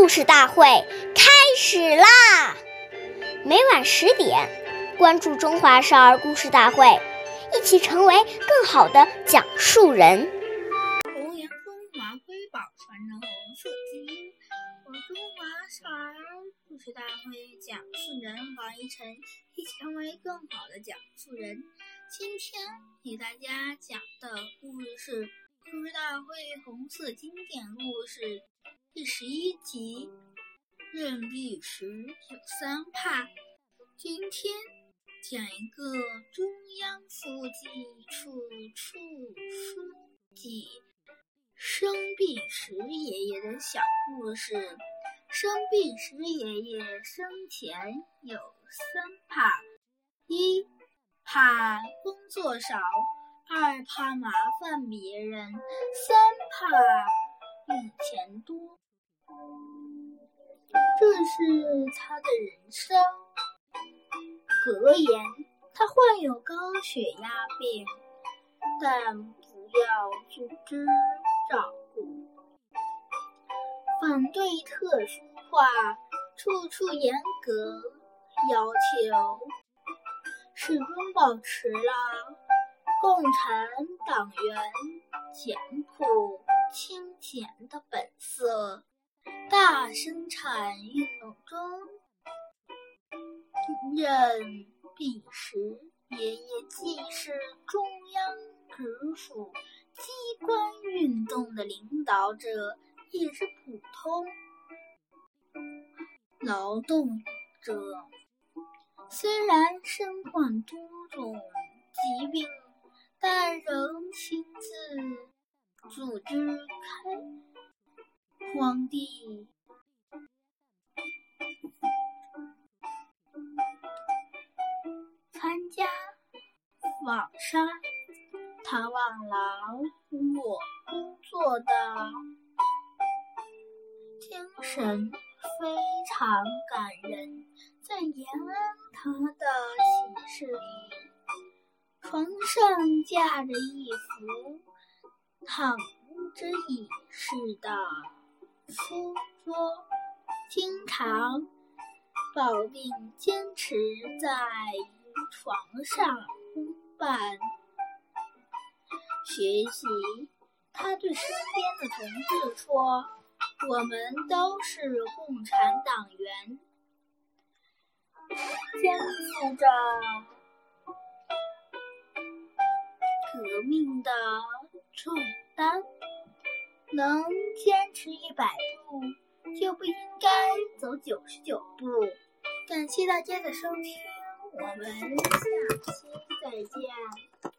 故事大会开始啦！每晚十点，关注《中华少儿故事大会》，一起成为更好的讲述人。弘扬中华瑰宝，传承红色基因。我中华少儿故事大会讲述人王一晨，一起成为更好的讲述人。今天给大家讲的故事是《故事大会红色经典故事》第十一集。任弼时有三怕。今天讲一个中央书记处处书记生病时爷爷的小故事。生病时爷爷生前有三怕：一怕工作少，二怕麻烦别人，三怕用钱多。这是他的人生格言。他患有高血压病，但不要组织照顾。反对特殊化，处处严格要求，始终保持了共产党员简朴清闲的本色。大生产运动中，任弼时爷爷既是中央直属机关运动的领导者，也是普通劳动者。虽然身患多种疾病，但仍亲自组织开。皇帝参加纺纱，他忘了我工作的精神非常感人。在延安他的寝室里，床上架着一幅躺着椅式的。书桌经常抱病坚持在床上办学习。他对身边的同志说：“我们都是共产党员，肩负着革命的重担。”能坚持一百步，就不应该走九十九步。感谢大家的收听，我们下期再见。